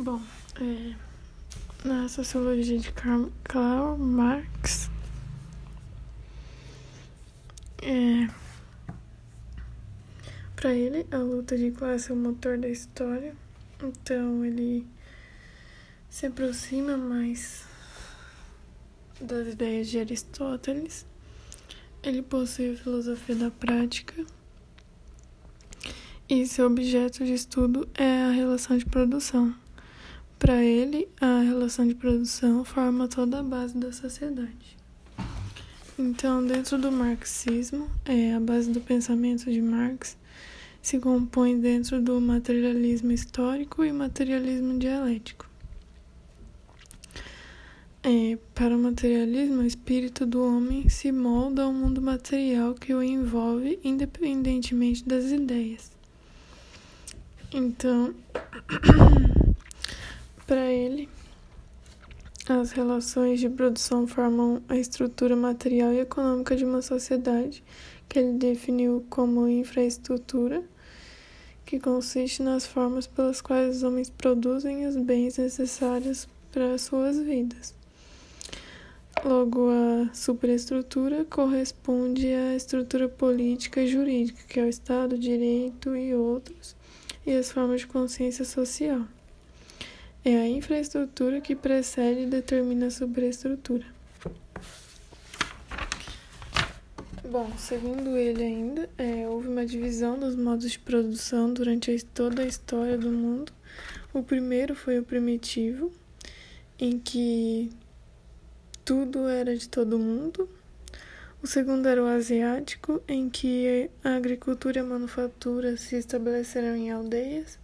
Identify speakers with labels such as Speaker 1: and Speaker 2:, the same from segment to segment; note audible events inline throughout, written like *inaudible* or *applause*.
Speaker 1: Bom, é, na sociologia de Karl Marx, é, para ele, a luta de classe é o motor da história, então ele se aproxima mais das ideias de Aristóteles. Ele possui a filosofia da prática e seu objeto de estudo é a relação de produção. Para ele, a relação de produção forma toda a base da sociedade. Então, dentro do marxismo, é, a base do pensamento de Marx se compõe dentro do materialismo histórico e materialismo dialético. É, para o materialismo, o espírito do homem se molda ao mundo material que o envolve, independentemente das ideias. Então, *clears throat* Para ele, as relações de produção formam a estrutura material e econômica de uma sociedade que ele definiu como infraestrutura, que consiste nas formas pelas quais os homens produzem os bens necessários para suas vidas. Logo, a superestrutura corresponde à estrutura política e jurídica, que é o Estado, direito e outros, e as formas de consciência social. É a infraestrutura que precede e determina a superestrutura. Bom, segundo ele ainda, é, houve uma divisão dos modos de produção durante toda a história do mundo. O primeiro foi o primitivo, em que tudo era de todo mundo. O segundo era o asiático, em que a agricultura e a manufatura se estabeleceram em aldeias.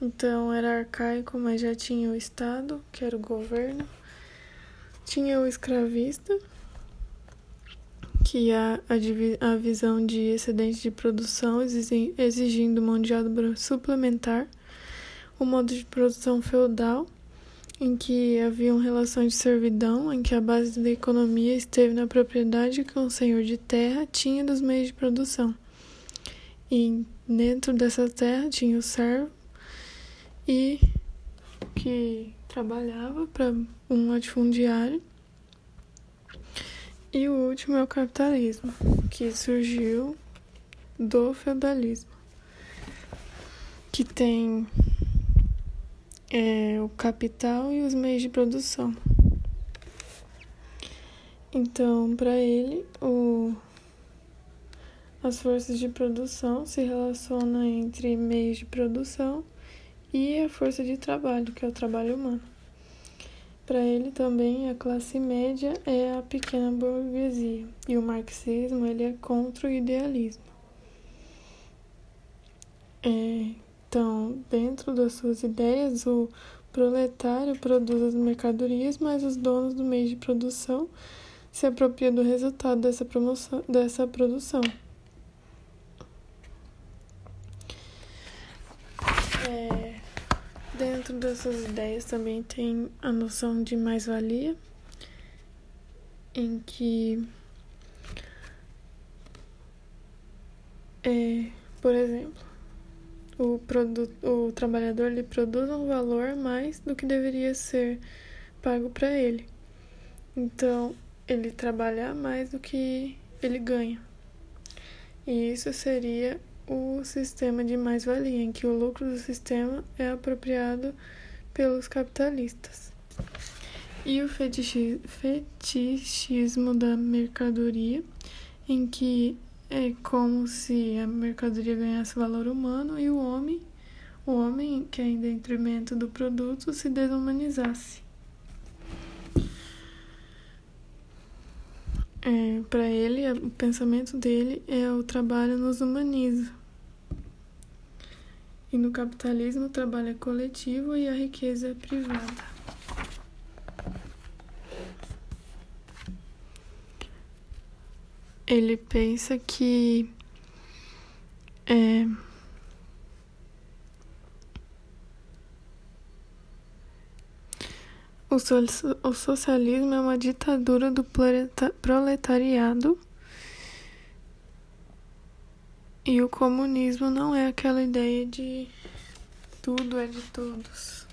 Speaker 1: Então era arcaico, mas já tinha o Estado, que era o governo. Tinha o escravista, que é a, a visão de excedente de produção, exigindo mão de obra suplementar. O modo de produção feudal, em que haviam relações de servidão, em que a base da economia esteve na propriedade que o senhor de terra tinha dos meios de produção. E dentro dessa terra tinha o servo, e que trabalhava para um latifundiário. E o último é o capitalismo, que surgiu do feudalismo, que tem é, o capital e os meios de produção. Então, para ele, o, as forças de produção se relacionam entre meios de produção e a força de trabalho, que é o trabalho humano. Para ele também a classe média é a pequena burguesia e o marxismo ele é contra o idealismo. É, então, dentro das suas ideias, o proletário produz as mercadorias, mas os donos do meio de produção se apropriam do resultado dessa, promoção, dessa produção. Dentro dessas ideias também tem a noção de mais-valia, em que, é, por exemplo, o, o trabalhador ele produz um valor mais do que deveria ser pago para ele. Então, ele trabalha mais do que ele ganha. E isso seria o sistema de mais-valia, em que o lucro do sistema é apropriado pelos capitalistas. E o fetichismo da mercadoria, em que é como se a mercadoria ganhasse valor humano e o homem, o homem que é em detrimento do produto, se desumanizasse. É, Para ele, o pensamento dele é o trabalho nos humaniza. E no capitalismo, o trabalho é coletivo e a riqueza é privada. Ele pensa que é, o, o socialismo é uma ditadura do proletariado e o comunismo não é aquela ideia de tudo é de todos.